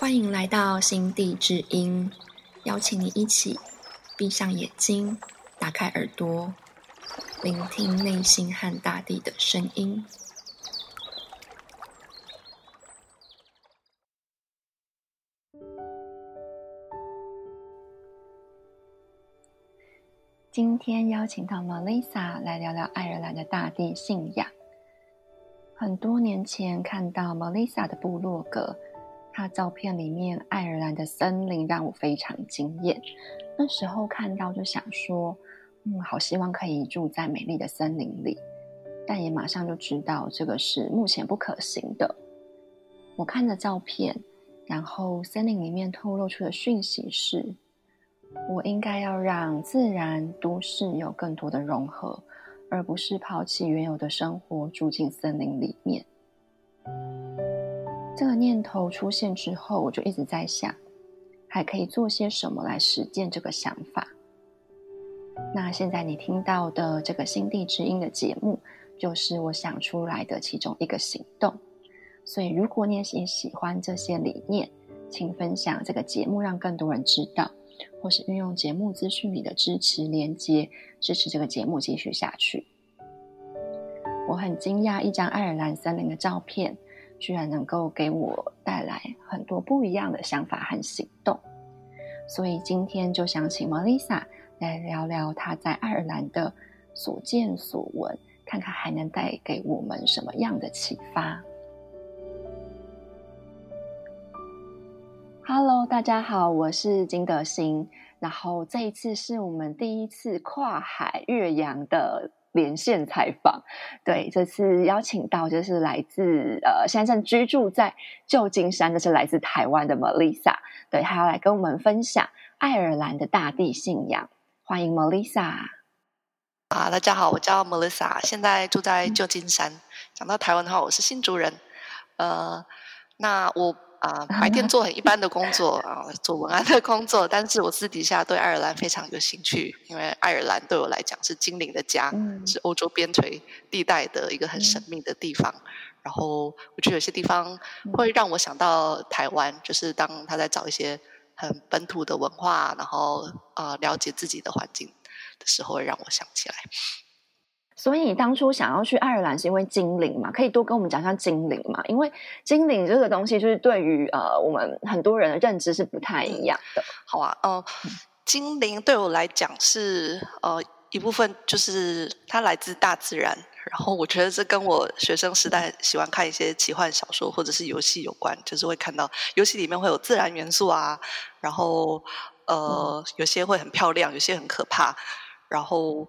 欢迎来到心地之音，邀请你一起闭上眼睛，打开耳朵，聆听内心和大地的声音。今天邀请到 Melissa 来聊聊爱尔兰的大地信仰。很多年前看到 Melissa 的部落格。他照片里面爱尔兰的森林让我非常惊艳。那时候看到就想说，嗯，好希望可以住在美丽的森林里，但也马上就知道这个是目前不可行的。我看着照片，然后森林里面透露出的讯息是，我应该要让自然都市有更多的融合，而不是抛弃原有的生活，住进森林里面。这个念头出现之后，我就一直在想，还可以做些什么来实践这个想法。那现在你听到的这个心地之音的节目，就是我想出来的其中一个行动。所以，如果你也喜欢这些理念，请分享这个节目，让更多人知道，或是运用节目资讯里的支持连接，支持这个节目继续下去。我很惊讶，一张爱尔兰森林的照片。居然能够给我带来很多不一样的想法和行动，所以今天就想请 Melissa 来聊聊她在爱尔兰的所见所闻，看看还能带给我们什么样的启发。Hello，大家好，我是金德兴，然后这一次是我们第一次跨海越洋的。连线采访，对，这次邀请到就是来自呃，现在正居住在旧金山的是来自台湾的 Melissa，对，她要来跟我们分享爱尔兰的大地信仰。欢迎 Melissa。啊，大家好，我叫 Melissa，现在住在旧金山。讲到台湾的话，我是新竹人。呃，那我。啊，白天做很一般的工作啊，做文案的工作。但是我私底下对爱尔兰非常有兴趣，因为爱尔兰对我来讲是精灵的家，是欧洲边陲地带的一个很神秘的地方。然后我觉得有些地方会让我想到台湾，就是当他在找一些很本土的文化，然后呃了解自己的环境的时候，会让我想起来。所以你当初想要去爱尔兰是因为精灵嘛？可以多跟我们讲一下精灵嘛？因为精灵这个东西就是对于呃我们很多人的认知是不太一样的。好啊，嗯，精灵对我来讲是呃一部分，就是它来自大自然。然后我觉得这跟我学生时代喜欢看一些奇幻小说或者是游戏有关，就是会看到游戏里面会有自然元素啊，然后呃有些会很漂亮，有些很可怕，然后。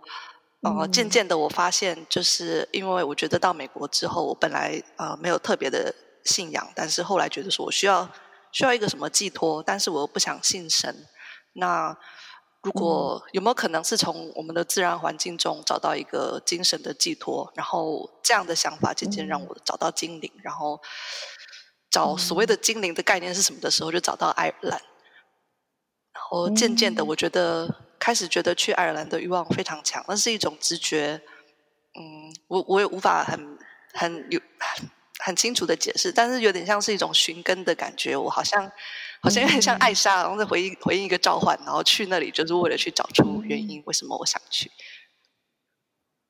哦，渐渐的我发现，就是因为我觉得到美国之后，我本来呃没有特别的信仰，但是后来觉得说我需要需要一个什么寄托，但是我又不想信神。那如果有没有可能是从我们的自然环境中找到一个精神的寄托？然后这样的想法渐渐让我找到精灵，然后找所谓的精灵的概念是什么的时候，就找到爱尔兰。然后渐渐的，我觉得。开始觉得去爱尔兰的欲望非常强，那是一种直觉。嗯，我我也无法很很有很很清楚的解释，但是有点像是一种寻根的感觉。我好像好像有点像艾莎，然后在回应回应一个召唤，然后去那里就是为了去找出原因，为什么我想去。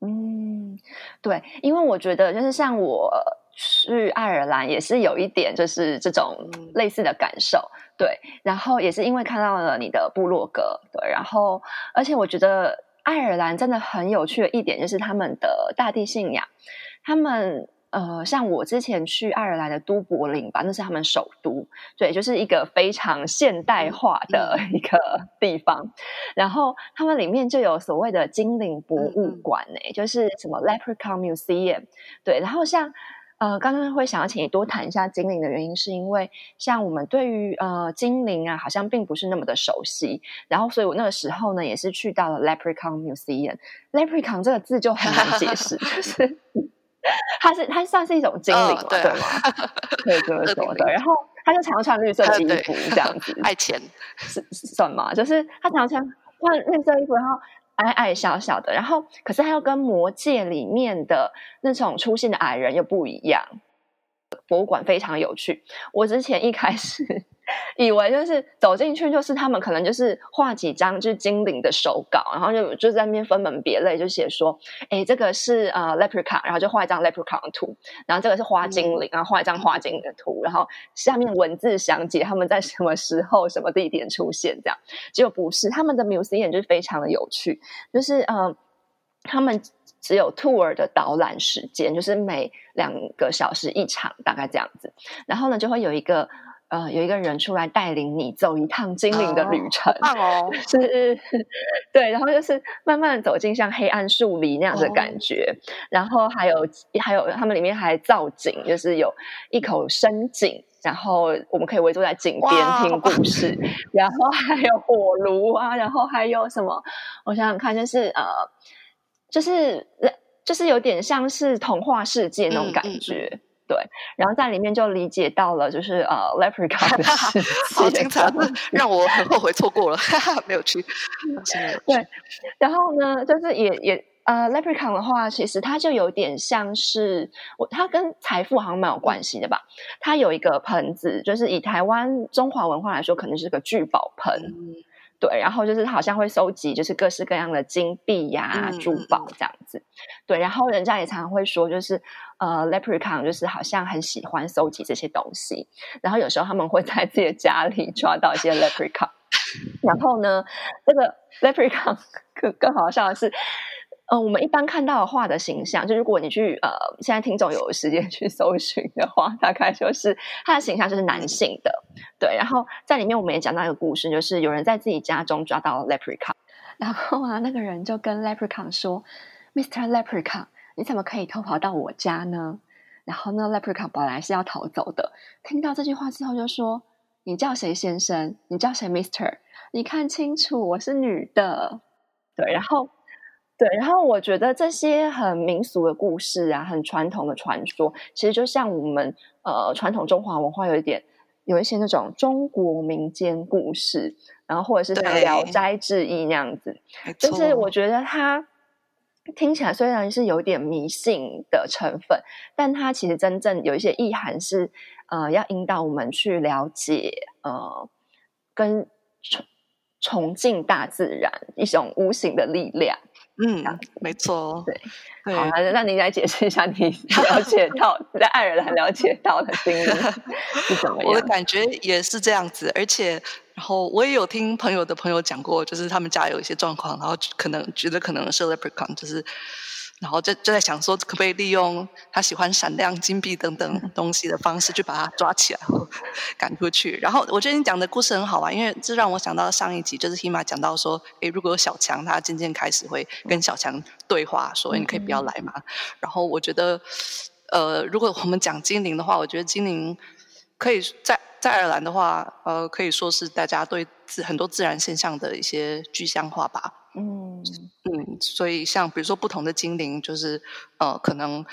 嗯，对，因为我觉得就是像我去爱尔兰也是有一点就是这种类似的感受。对，然后也是因为看到了你的部落格，对，然后而且我觉得爱尔兰真的很有趣的一点就是他们的大地信仰，他们呃，像我之前去爱尔兰的都柏林吧，那是他们首都，对，就是一个非常现代化的一个地方，然后他们里面就有所谓的精灵博物馆呢，就是什么 Leprechaun Museum，对，然后像。呃，刚刚会想要请你多谈一下精灵的原因，是因为像我们对于呃精灵啊，好像并不是那么的熟悉。然后，所以我那个时候呢，也是去到了 Leprechaun Museum。Leprechaun 这个字就很难解释，就是它是它算是一种精灵，对吗？可以这么说的。然后，他就常穿绿色的衣服，这样子，爱钱是什么？就是他常穿穿绿色衣服，然后。矮矮小小的，然后可是他又跟魔界里面的那种出现的矮人又不一样。博物馆非常有趣。我之前一开始 以为就是走进去，就是他们可能就是画几张就是精灵的手稿，然后就就在那边分门别类，就写说，哎，这个是呃 leprechaun，然后就画一张 leprechaun 的图，然后这个是花精灵，然后画一张花精灵的图，然后下面文字详解他们在什么时候、什么地点出现，这样。结果不是，他们的 museum 就是非常的有趣，就是嗯，他们。只有 tour 的导览时间，就是每两个小时一场，大概这样子。然后呢，就会有一个呃，有一个人出来带领你走一趟精灵的旅程。哦，是，对。然后就是慢慢走进像黑暗树林那样的感觉。然后还有还有，他们里面还造景，就是有一口深井，然后我们可以围坐在井边听故事。然后还有火炉啊，然后还有什么？我想想看，就是呃。就是，就是有点像是童话世界那种感觉，对。然后在里面就理解到了，就是呃，Leprechaun 好精彩，让我很后悔错过了，没有去。对，然后呢，就是也也呃，Leprechaun 的话，其实它就有点像是我，它跟财富好像蛮有关系的吧。它有一个盆子，就是以台湾中华文化来说，可能是个聚宝盆。对，然后就是好像会收集，就是各式各样的金币呀、珠宝这样子。对，然后人家也常常会说，就是呃，Leprechaun 就是好像很喜欢收集这些东西。然后有时候他们会在自己的家里抓到一些 Leprechaun。然后呢，这个 Leprechaun 更更好笑的是。嗯，我们一般看到的画的形象，就如果你去呃，现在听众有时间去搜寻的话，大概就是他的形象就是男性的，对。然后在里面我们也讲到一个故事，就是有人在自己家中抓到了 Leprechaun，然后啊，那个人就跟 Leprechaun 说：“Mr. Leprechaun，你怎么可以偷跑到我家呢？”然后呢，Leprechaun 本来是要逃走的，听到这句话之后就说：“你叫谁先生？你叫谁 Mr？你看清楚，我是女的。”对，然后。对，然后我觉得这些很民俗的故事啊，很传统的传说，其实就像我们呃传统中华文化有一点有一些那种中国民间故事，然后或者是像《聊斋志异》那样子，就是我觉得它听起来虽然是有点迷信的成分，但它其实真正有一些意涵是呃要引导我们去了解呃跟崇崇敬大自然一种无形的力量。嗯，没错。对，好，那你来解释一下你 了解到在爱尔兰了解到的经历是怎么样？我的感觉也是这样子，而且，然后我也有听朋友的朋友讲过，就是他们家有一些状况，然后可能觉得可能是 leprechaun，就是。然后就就在想说，可不可以利用他喜欢闪亮金币等等东西的方式，去把他抓起来，赶出去。然后我觉得你讲的故事很好玩，因为这让我想到上一集，就是 Hima 讲到说，诶，如果有小强，他渐渐开始会跟小强对话，说你可以不要来嘛。然后我觉得，呃，如果我们讲精灵的话，我觉得精灵可以在在爱尔兰的话，呃，可以说是大家对自很多自然现象的一些具象化吧。嗯嗯，所以像比如说不同的精灵，就是呃，可能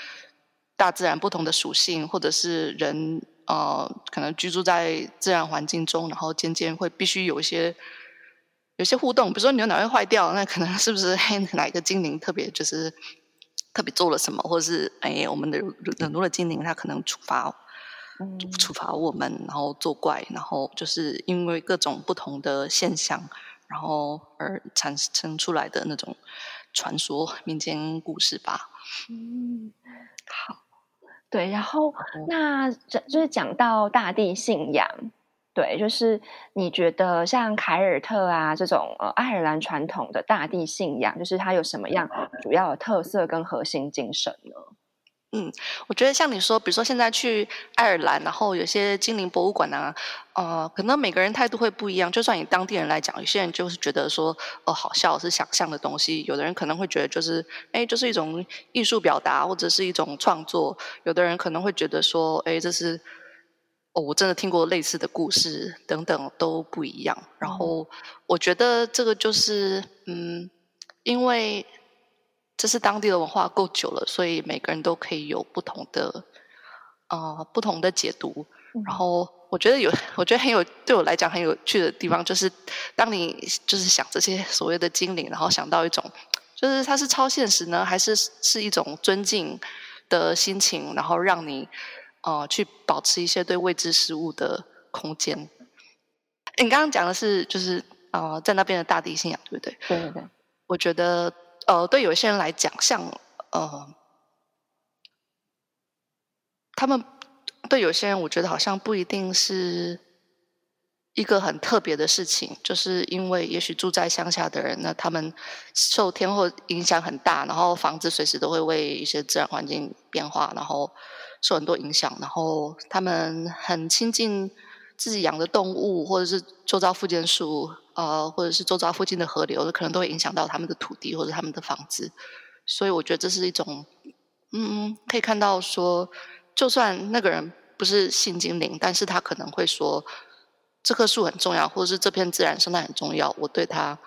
大自然不同的属性，或者是人呃，可能居住在自然环境中，然后渐渐会必须有一些有些互动。比如说牛奶会坏掉，那可能是不是哪一个精灵特别就是特别做了什么，或者是哎，我们的冷落的精灵它可能处罚处罚我们，然后作怪，然后就是因为各种不同的现象。然后而产生出来的那种传说、民间故事吧。嗯，好，对。然后那这就是讲到大地信仰，对，就是你觉得像凯尔特啊这种呃爱尔兰传统的大地信仰，就是它有什么样主要的特色跟核心精神呢？嗯，我觉得像你说，比如说现在去爱尔兰，然后有些精灵博物馆啊，呃，可能每个人态度会不一样。就算以当地人来讲，有些人就是觉得说，哦，好笑是想象的东西；有的人可能会觉得就是，哎，就是一种艺术表达或者是一种创作；有的人可能会觉得说，哎，这是哦，我真的听过类似的故事等等都不一样。然后我觉得这个就是，嗯，因为。这是当地的文化够久了，所以每个人都可以有不同的，呃，不同的解读。然后我觉得有，我觉得很有，对我来讲很有趣的地方，就是当你就是想这些所谓的精灵，然后想到一种，就是它是超现实呢，还是是一种尊敬的心情，然后让你呃，去保持一些对未知事物的空间。你刚刚讲的是，就是呃，在那边的大地信仰，对不对？对对对。我觉得，呃，对有些人来讲，像呃，他们对有些人，我觉得好像不一定是。一个很特别的事情，就是因为也许住在乡下的人，那他们受天候影响很大，然后房子随时都会为一些自然环境变化，然后受很多影响，然后他们很亲近自己养的动物，或者是周遭附近树，呃，或者是周遭附近的河流，可能都会影响到他们的土地或者他们的房子，所以我觉得这是一种，嗯，可以看到说，就算那个人不是性精灵，但是他可能会说。这棵树很重要，或者是这片自然生态很重要。我对它，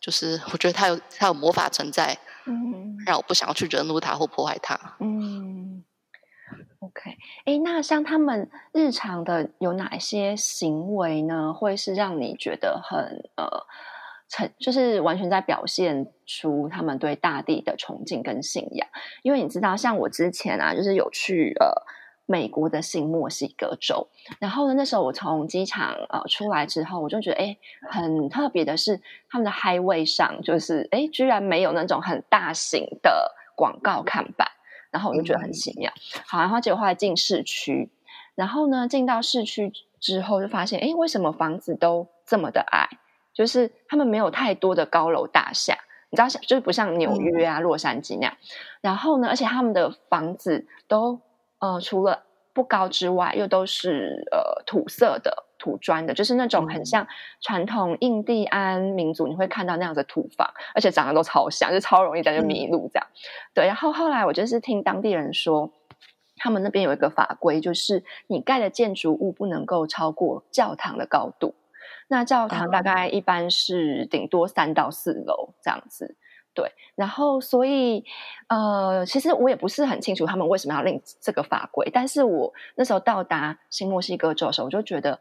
就是我觉得他有他有魔法存在，嗯，让我不想要去惹怒他或破坏他。嗯，OK，哎，那像他们日常的有哪一些行为呢？会是让你觉得很呃，成就是完全在表现出他们对大地的崇敬跟信仰？因为你知道，像我之前啊，就是有去呃。美国的新墨西哥州，然后呢，那时候我从机场呃出来之后，我就觉得哎，很特别的是，他们的 highway 上就是哎，居然没有那种很大型的广告看板，然后我就觉得很奇妙。好，然后结果后来进市区，然后呢，进到市区之后就发现，哎，为什么房子都这么的矮？就是他们没有太多的高楼大厦，你知道，就是不像纽约啊、洛杉矶那样。然后呢，而且他们的房子都。呃，除了不高之外，又都是呃土色的、土砖的，就是那种很像传统印第安民族你会看到那样的土房，而且长得都超像，就超容易在就迷路这样。对，然后后来我就是听当地人说，他们那边有一个法规，就是你盖的建筑物不能够超过教堂的高度。那教堂大概一般是顶多三到四楼这样子。对，然后所以，呃，其实我也不是很清楚他们为什么要令这个法规，但是我那时候到达新墨西哥州的时候，我就觉得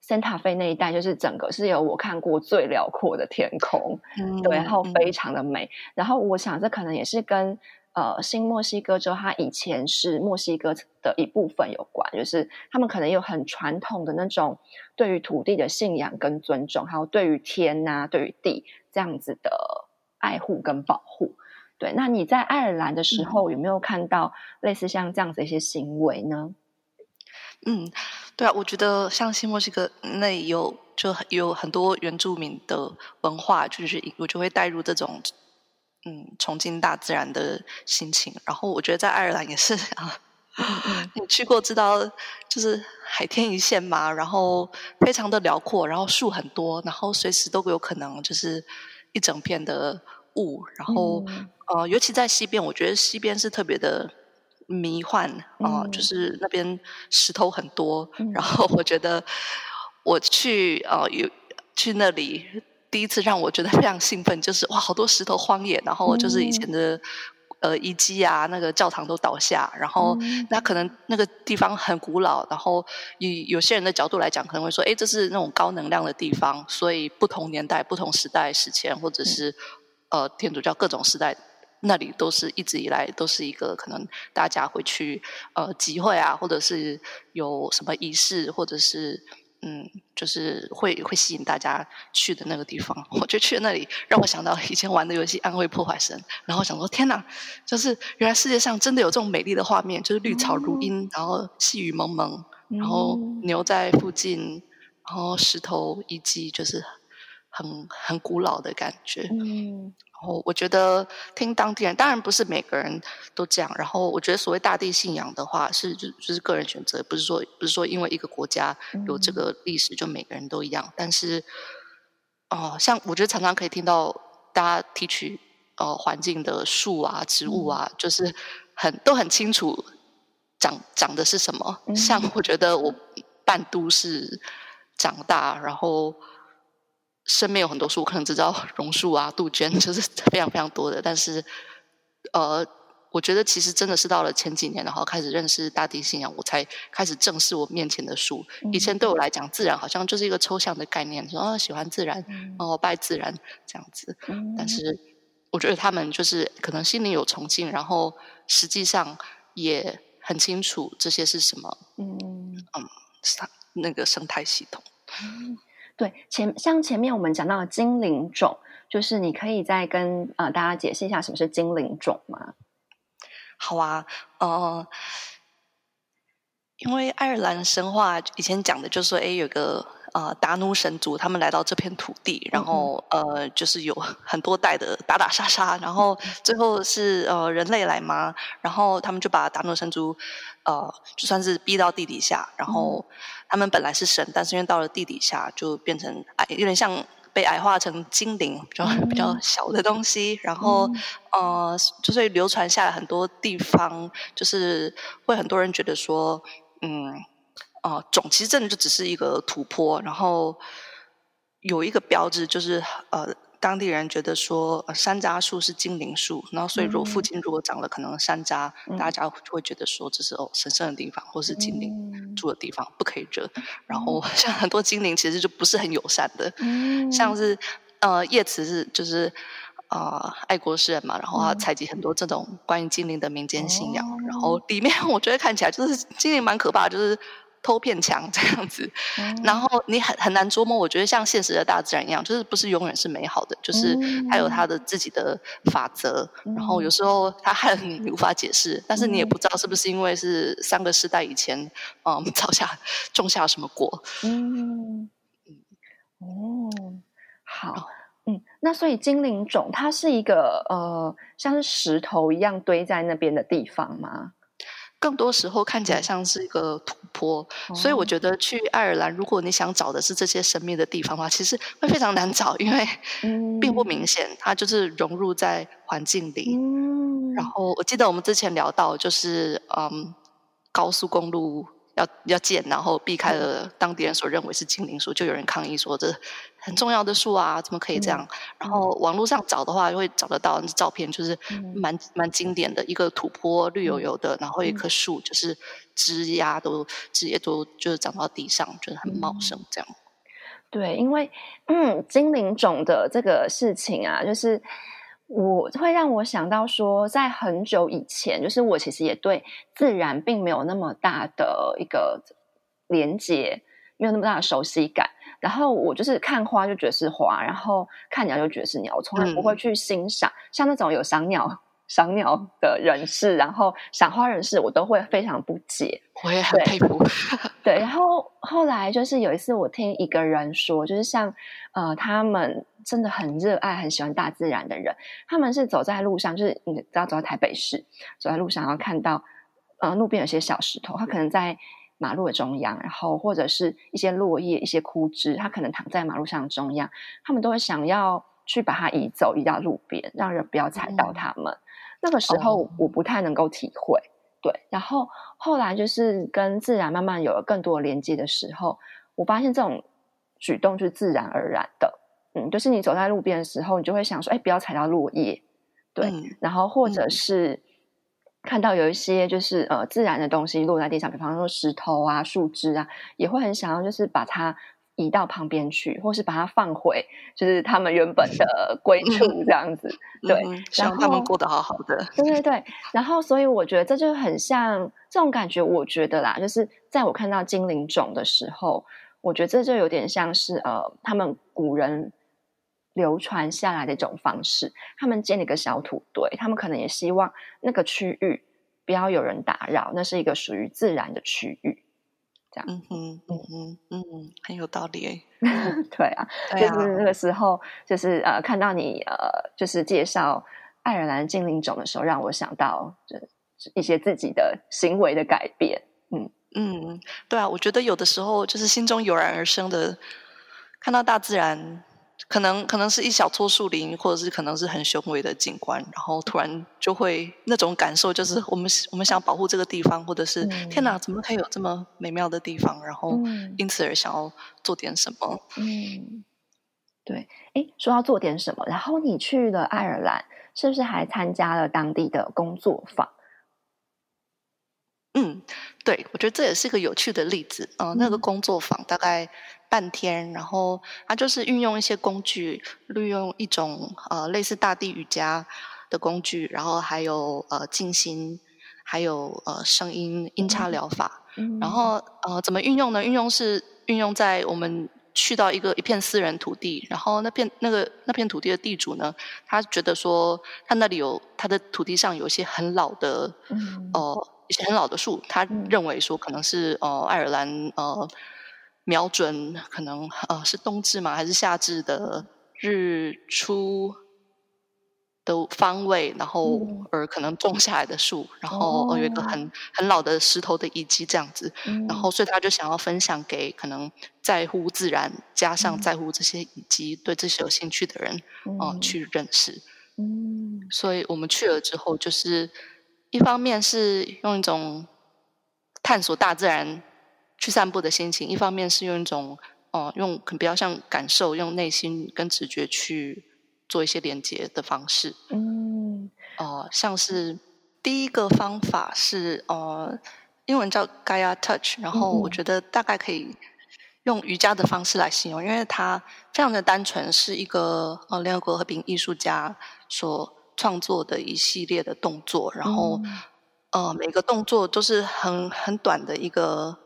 圣塔菲那一带就是整个是有我看过最辽阔的天空，对，然后非常的美。然后我想这可能也是跟呃新墨西哥州它以前是墨西哥的一部分有关，就是他们可能有很传统的那种对于土地的信仰跟尊重，还有对于天呐、对于地这样子的。爱护跟保护，对。那你在爱尔兰的时候有没有看到类似像这样子一些行为呢？嗯，对啊，我觉得像新墨西哥那有就有很多原住民的文化，就是我就会带入这种嗯崇敬大自然的心情。然后我觉得在爱尔兰也是啊，你去过知道就是海天一线嘛，然后非常的辽阔，然后树很多，然后随时都有可能就是。一整片的雾，然后呃，尤其在西边，我觉得西边是特别的迷幻啊，就是那边石头很多。然后我觉得我去呃有去那里，第一次让我觉得非常兴奋，就是哇，好多石头荒野，然后就是以前的呃遗迹啊，那个教堂都倒下，然后那可能那个地方很古老，然后以有些人的角度来讲，可能会说，哎，这是那种高能量的地方，所以不同年代、不同时代史前，或者是呃天主教各种时代，那里都是一直以来都是一个可能大家会去呃集会啊，或者是有什么仪式，或者是。嗯，就是会会吸引大家去的那个地方，我就去那里，让我想到以前玩的游戏《暗卫破坏神》，然后想说天哪，就是原来世界上真的有这种美丽的画面，就是绿草如茵，然后细雨蒙蒙，然后牛在附近，然后石头遗迹，就是很很古老的感觉。嗯。然后我觉得听当地人，当然不是每个人都这样。然后我觉得所谓大地信仰的话，是就就是个人选择，不是说不是说因为一个国家有这个历史就每个人都一样。但是，哦，像我觉得常常可以听到大家提取呃环境的树啊、植物啊，就是很都很清楚长长的是什么。像我觉得我半都市长大，然后。身边有很多树，可能只知道榕树啊、杜鹃，就是非常非常多的。但是，呃，我觉得其实真的是到了前几年，然后开始认识大地信仰，我才开始正视我面前的树。以前对我来讲，自然好像就是一个抽象的概念，说啊喜欢自然，然后拜自然这样子。但是，我觉得他们就是可能心里有崇敬，然后实际上也。很清楚这些是什么。嗯嗯，生那个生态系统。对，前像前面我们讲到的精灵种，就是你可以再跟呃大家解释一下什么是精灵种吗？好啊，哦，因为爱尔兰神话以前讲的就是说，哎，有个呃达努神族，他们来到这片土地，然后呃，就是有很多代的打打杀杀，然后最后是呃人类来嘛，然后他们就把达努神族呃就算是逼到地底下，然后他们本来是神，但是因为到了地底下就变成矮，有点像。被矮化成精灵，就比较小的东西，然后呃，就是流传下来很多地方，就是会很多人觉得说，嗯，哦，种其实真的就只是一个土坡，然后有一个标志，就是呃。当地人觉得说山楂树是精灵树，然后所以如果附近如果长了可能山楂，大家就会觉得说这是哦神圣的地方，或是精灵住的地方，不可以惹。然后像很多精灵其实就不是很友善的，像是呃叶慈是就是啊爱国诗人嘛，然后他采集很多这种关于精灵的民间信仰，然后里面 我觉得看起来就是精灵蛮可怕，就是。偷骗墙这样子，然后你很很难捉摸。我觉得像现实的大自然一样，就是不是永远是美好的，就是它有它的自己的法则。然后有时候它害了你，你无法解释，但是你也不知道是不是因为是三个世代以前，嗯，造下种下什么果。嗯哦，好，嗯，那所以精灵种它是一个呃，像是石头一样堆在那边的地方吗？更多时候看起来像是一个土坡，所以我觉得去爱尔兰，如果你想找的是这些神秘的地方的话，其实会非常难找，因为并不明显，它就是融入在环境里。然后我记得我们之前聊到，就是嗯，高速公路。要要建，然后避开了当地人所认为是精灵树，就有人抗议说这很重要的树啊，怎么可以这样？然后网络上找的话，会找得到照片，就是蛮蛮经典的一个土坡，绿油油的，然后一棵树，就是枝丫都枝叶都就是长到地上，就是很茂盛这样。对，因为嗯，精灵种的这个事情啊，就是。我会让我想到说，在很久以前，就是我其实也对自然并没有那么大的一个连接，没有那么大的熟悉感。然后我就是看花就觉得是花，然后看鸟就觉得是鸟，我从来不会去欣赏像那种有赏鸟。赏鸟的人士，然后赏花人士，我都会非常不解。我也很佩服。对，然后后来就是有一次，我听一个人说，就是像呃，他们真的很热爱、很喜欢大自然的人，他们是走在路上，就是你知道，走在台北市，走在路上，然后看到呃路边有些小石头，他可能在马路的中央，然后或者是一些落叶、一些枯枝，他可能躺在马路上中央，他们都会想要去把它移走，移到路边，让人不要踩到它们。那个时候我不太能够体会，对。然后后来就是跟自然慢慢有了更多的连接的时候，我发现这种举动就是自然而然的，嗯，就是你走在路边的时候，你就会想说，哎，不要踩到落叶，对。然后或者是看到有一些就是呃自然的东西落在地上，比方说石头啊、树枝啊，也会很想要就是把它。移到旁边去，或是把它放回，就是他们原本的归处这样子。对，让他们过得好好的。对对对。然后，所以我觉得这就很像这种感觉。我觉得啦，就是在我看到精灵种的时候，我觉得这就有点像是呃，他们古人流传下来的一种方式。他们建了一个小土堆，他们可能也希望那个区域不要有人打扰，那是一个属于自然的区域。这样，嗯哼，嗯哼，嗯，很有道理。对啊，就是那个时候，就是呃，看到你呃，就是介绍爱尔兰精灵种的时候，让我想到就一些自己的行为的改变。嗯嗯，对啊，我觉得有的时候就是心中油然而生的，看到大自然。可能可能是一小撮树林，或者是可能是很雄伟的景观，然后突然就会那种感受，就是我们我们想保护这个地方，或者是天哪，怎么可以有这么美妙的地方？然后因此而想要做点什么。嗯，对。哎，说要做点什么，然后你去了爱尔兰，是不是还参加了当地的工作坊？嗯，对，我觉得这也是个有趣的例子。嗯，那个工作坊大概。半天，然后他就是运用一些工具，利用一种呃类似大地瑜伽的工具，然后还有呃静心，还有呃声音音叉疗法。然后呃，怎么运用呢？运用是运用在我们去到一个一片私人土地，然后那片那个那片土地的地主呢，他觉得说他那里有他的土地上有一些很老的，呃一些很老的树，他认为说可能是呃爱尔兰呃瞄准可能呃是冬至嘛还是夏至的日出。的方位，然后而可能种下来的树，然后有一个很很老的石头的遗迹这样子，然后所以他就想要分享给可能在乎自然加上在乎这些遗迹对这些有兴趣的人哦。去认识。嗯，所以我们去了之后，就是一方面是用一种探索大自然去散步的心情，一方面是用一种哦用可能比较像感受，用内心跟直觉去。做一些连接的方式，嗯，哦，像是第一个方法是，呃，英文叫 Gaia Touch，然后我觉得大概可以用瑜伽的方式来形容，因为它非常的单纯，是一个呃联合国和平艺术家所创作的一系列的动作，然后呃每个动作都是很很短的一个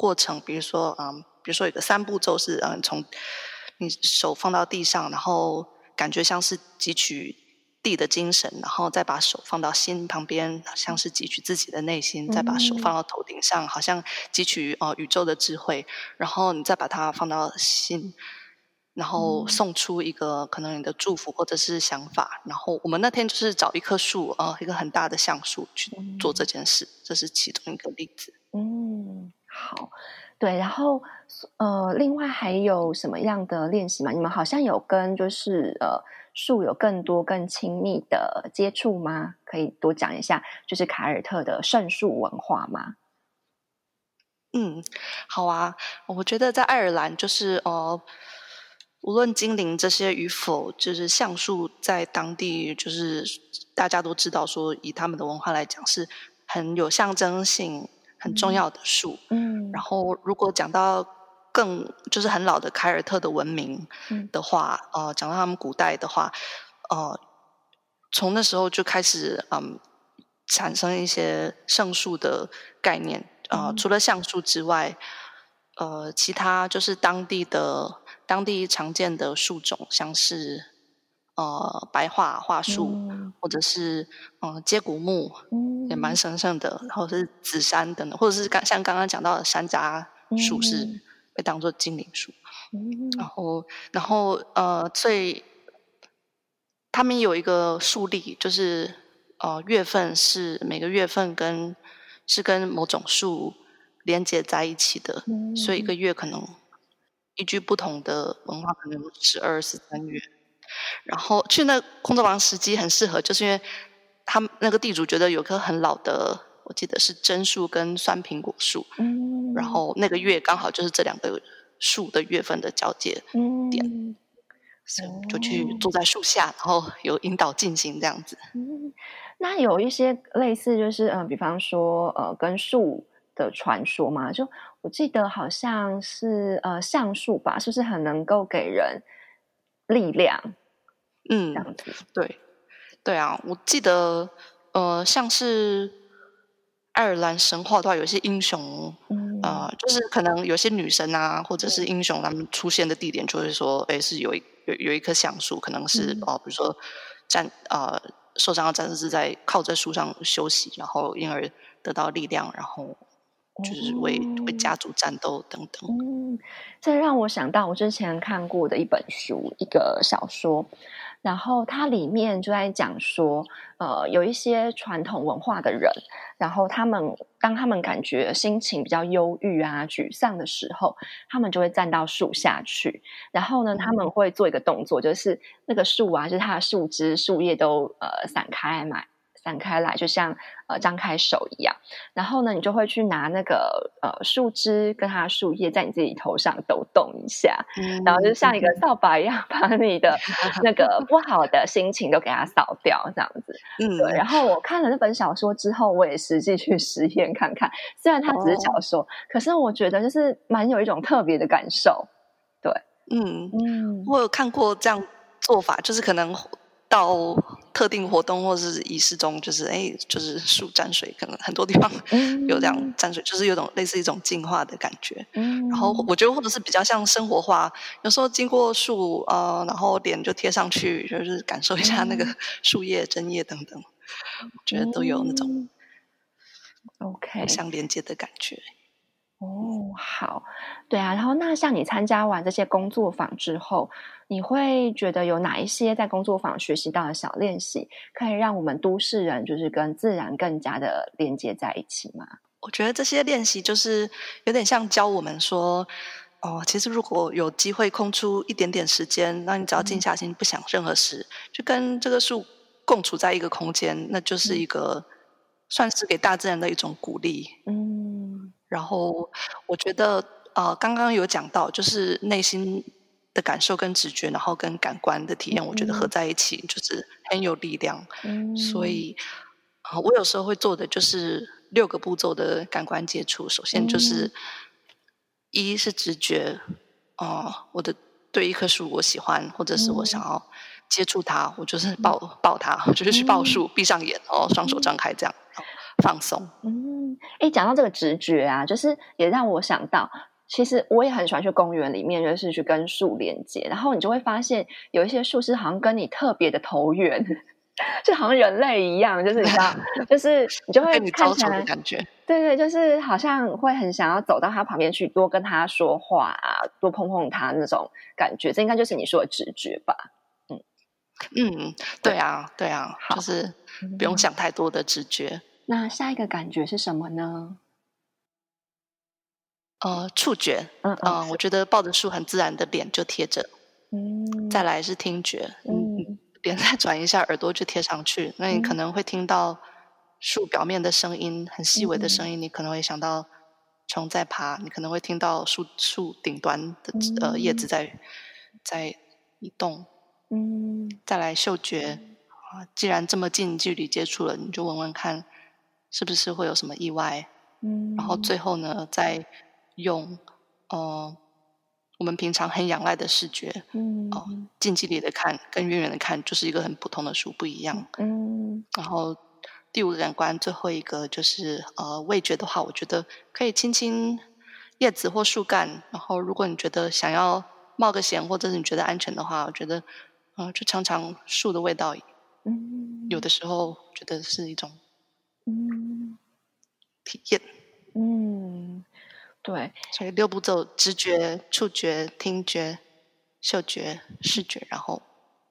过程，比如说啊，比如说有个三步骤是，嗯，从你手放到地上，然后感觉像是汲取地的精神，然后再把手放到心旁边，像是汲取自己的内心；再把手放到头顶上，好像汲取哦宇宙的智慧。然后你再把它放到心，然后送出一个可能你的祝福或者是想法。然后我们那天就是找一棵树呃，一个很大的橡树去做这件事，这是其中一个例子。嗯，好。对，然后呃，另外还有什么样的练习吗？你们好像有跟就是呃树有更多更亲密的接触吗？可以多讲一下，就是凯尔特的圣树文化吗？嗯，好啊，我觉得在爱尔兰就是呃，无论精灵这些与否，就是橡树在当地就是大家都知道说，以他们的文化来讲是很有象征性。很重要的树，嗯，然后如果讲到更就是很老的凯尔特的文明的话，呃，讲到他们古代的话，呃，从那时候就开始，嗯，产生一些圣树的概念，呃，除了橡树之外，呃，其他就是当地的当地常见的树种，像是。呃，白桦桦树，或者是嗯接骨木，也蛮神圣的。然后是紫杉等等，或者是刚像刚刚讲到的山楂树，是被当做精灵树。然后，然后呃，最他们有一个树例，就是呃月份是每个月份跟是跟某种树连接在一起的，所以一个月可能依据不同的文化，可能十二、十三月。然后去那工作坊时机很适合，就是因为他们那个地主觉得有棵很老的，我记得是榛树跟酸苹果树，嗯，然后那个月刚好就是这两个树的月份的交界点，所以就去坐在树下，然后有引导进行这样子。嗯，那有一些类似就是嗯，比方说呃，跟树的传说嘛，就我记得好像是呃橡树吧，是不是很能够给人力量？嗯，对，对啊，我记得，呃，像是爱尔兰神话的话，有些英雄，呃，就是可能有些女神啊，或者是英雄，他们出现的地点，就是说，哎，是有一有有一棵橡树，可能是哦，比如说战呃受伤的战士是在靠在树上休息，然后因而得到力量，然后就是为为家族战斗等等。嗯，这让我想到我之前看过的一本书，一个小说。然后它里面就在讲说，呃，有一些传统文化的人，然后他们当他们感觉心情比较忧郁啊、沮丧的时候，他们就会站到树下去，然后呢，他们会做一个动作，就是那个树啊，就是它的树枝、树叶都呃散开嘛。散开来，就像呃张开手一样。然后呢，你就会去拿那个呃树枝跟它树叶，在你自己头上抖动一下，然后就像一个扫把一样，把你的 那个不好的心情都给它扫掉，这样子。嗯，对。然后我看了那本小说之后，我也实际去实验看看。虽然它只是小说，可是我觉得就是蛮有一种特别的感受。对，嗯嗯，我有看过这样做法，就是可能。到特定活动或者是仪式中，就是哎，就是树沾水，可能很多地方有这样沾水，就是有种类似一种净化的感觉。嗯，然后我觉得或者是比较像生活化，有时候经过树呃，然后脸就贴上去，就是感受一下那个 树叶、针叶等等，我觉得都有那种 OK 相连接的感觉。哦，好，对啊，然后那像你参加完这些工作坊之后，你会觉得有哪一些在工作坊学习到的小练习，可以让我们都市人就是跟自然更加的连接在一起吗？我觉得这些练习就是有点像教我们说，哦，其实如果有机会空出一点点时间，那你只要静下心，不想任何事，就跟这个树共处在一个空间，那就是一个算是给大自然的一种鼓励。嗯。然后我觉得，呃，刚刚有讲到，就是内心的感受跟直觉，然后跟感官的体验，我觉得合在一起就是很有力量。嗯，所以啊，我有时候会做的就是六个步骤的感官接触。首先就是一是直觉，哦，我的对一棵树我喜欢，或者是我想要接触它，我就是抱抱它，就是去抱树，闭上眼，然后双手张开这样。放松。嗯，哎，讲到这个直觉啊，就是也让我想到，其实我也很喜欢去公园里面，就是去跟树连接，然后你就会发现有一些树是好像跟你特别的投缘，就好像人类一样，就是你知道，就是你就会看起来感觉，对对，就是好像会很想要走到他旁边去，多跟他说话啊，多碰碰他那种感觉，这应该就是你说的直觉吧？嗯嗯，对啊对啊，就是不用想太多的直觉。那下一个感觉是什么呢？呃，触觉，嗯嗯，我觉得抱着树很自然的脸就贴着，嗯，再来是听觉，嗯，脸再转一下，耳朵就贴上去，那你可能会听到树表面的声音，很细微的声音，你可能会想到虫在爬，你可能会听到树树顶端的呃叶子在在移动，嗯，再来嗅觉，啊，既然这么近距离接触了，你就闻闻看。是不是会有什么意外？嗯，然后最后呢，再用呃我们平常很仰赖的视觉，嗯，哦，近距离的看跟远远的看就是一个很普通的树不一样，嗯。然后第五个感官最后一个就是呃味觉的话，我觉得可以亲亲叶子或树干，然后如果你觉得想要冒个险或者是你觉得安全的话，我觉得呃就尝尝树的味道，嗯，有的时候觉得是一种。嗯，体验，嗯，对，所以六步骤：直觉、触觉、听觉、嗅觉、视觉，然后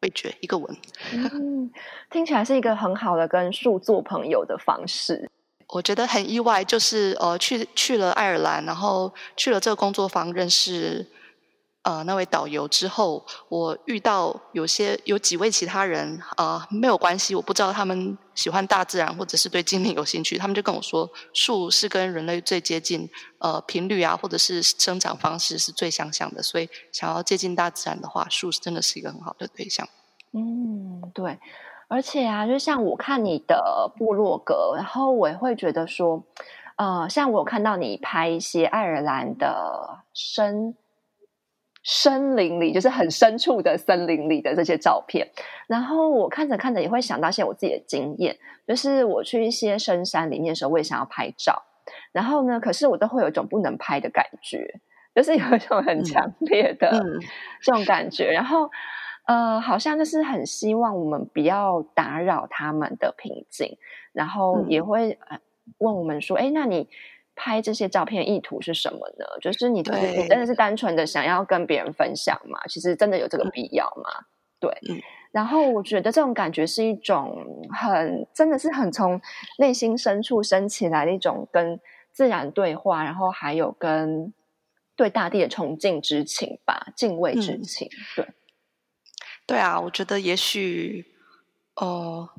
味觉，一个闻。嗯，听起来是一个很好的跟树做朋友的方式。我觉得很意外，就是呃，去去了爱尔兰，然后去了这个工作坊，认识。呃，那位导游之后，我遇到有些有几位其他人啊，没有关系，我不知道他们喜欢大自然或者是对精灵有兴趣，他们就跟我说，树是跟人类最接近，呃，频率啊，或者是生长方式是最相像的，所以想要接近大自然的话，树真的是一个很好的对象。嗯，对，而且啊，就像我看你的部落格，然后我也会觉得说，呃，像我有看到你拍一些爱尔兰的生。森林里，就是很深处的森林里的这些照片，然后我看着看着也会想到一些我自己的经验，就是我去一些深山里面的时候，我也想要拍照，然后呢，可是我都会有一种不能拍的感觉，就是有一种很强烈的这种感觉，然后呃，好像就是很希望我们不要打扰他们的平静，然后也会问我们说，哎，那你。拍这些照片意图是什么呢？就是你，你真的是单纯的想要跟别人分享吗？其实真的有这个必要吗？对。然后我觉得这种感觉是一种很，真的是很从内心深处升起来的一种跟自然对话，然后还有跟对大地的崇敬之情吧，敬畏之情。对。对啊，我觉得也许，哦，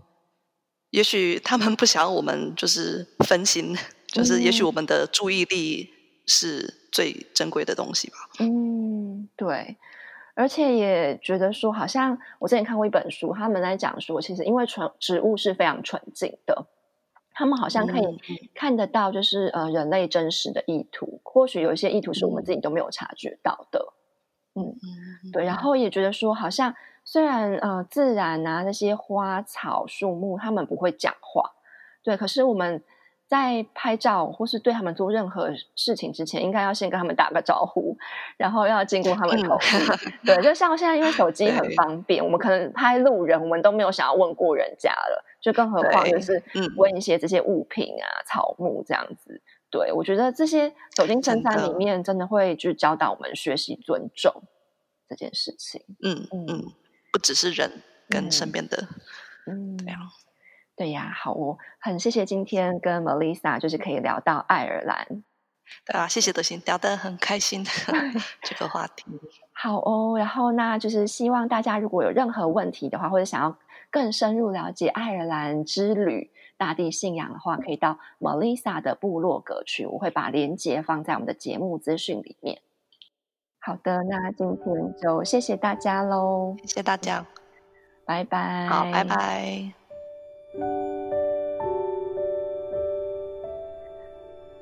也许他们不想我们就是分心。就是，也许我们的注意力是最珍贵的东西吧。嗯，对，而且也觉得说，好像我之前看过一本书，他们在讲说，其实因为纯植物是非常纯净的，他们好像可以看得到，就是呃，人类真实的意图，或许有一些意图是我们自己都没有察觉到的。嗯，对，然后也觉得说，好像。虽然呃自然啊那些花草树木他们不会讲话，对，可是我们。在拍照或是对他们做任何事情之前，应该要先跟他们打个招呼，然后要经过他们同意。对，就像现在，因为手机很方便，我们可能拍路人，我们都没有想要问过人家了，就更何况就是问一些这些物品啊、草木这样子。对我觉得这些走进深山里面，真的会就教导我们学习尊重这件事情。嗯嗯，不只是人跟身边的，嗯，这样。对呀，好哦，很谢谢今天跟 Melissa 就是可以聊到爱尔兰。对啊，谢谢德行，聊得很开心 这个话题。好哦，然后那就是希望大家如果有任何问题的话，或者想要更深入了解爱尔兰之旅、大地信仰的话，可以到 Melissa 的部落格去，我会把链接放在我们的节目资讯里面。好的，那今天就谢谢大家喽，谢谢大家，拜拜，好，拜拜。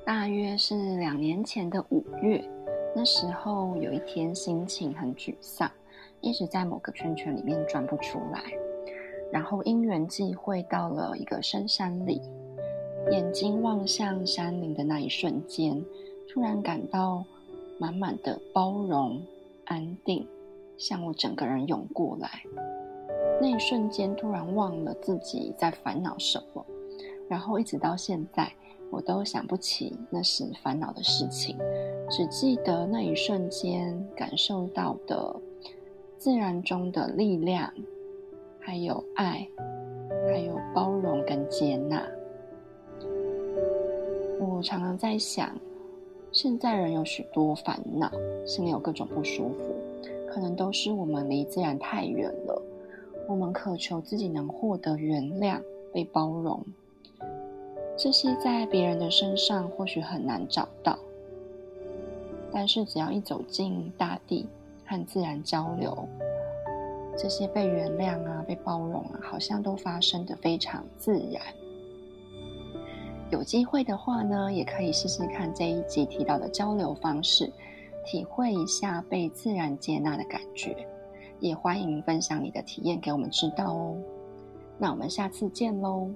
大约是两年前的五月，那时候有一天心情很沮丧，一直在某个圈圈里面转不出来。然后因缘际会到了一个深山里，眼睛望向山林的那一瞬间，突然感到满满的包容、安定，向我整个人涌过来。那一瞬间，突然忘了自己在烦恼什么，然后一直到现在，我都想不起那时烦恼的事情，只记得那一瞬间感受到的自然中的力量，还有爱，还有包容跟接纳。我常常在想，现在人有许多烦恼，心里有各种不舒服，可能都是我们离自然太远了。我们渴求自己能获得原谅、被包容，这些在别人的身上或许很难找到，但是只要一走进大地和自然交流，这些被原谅啊、被包容啊，好像都发生的非常自然。有机会的话呢，也可以试试看这一集提到的交流方式，体会一下被自然接纳的感觉。也欢迎分享你的体验给我们知道哦。那我们下次见喽。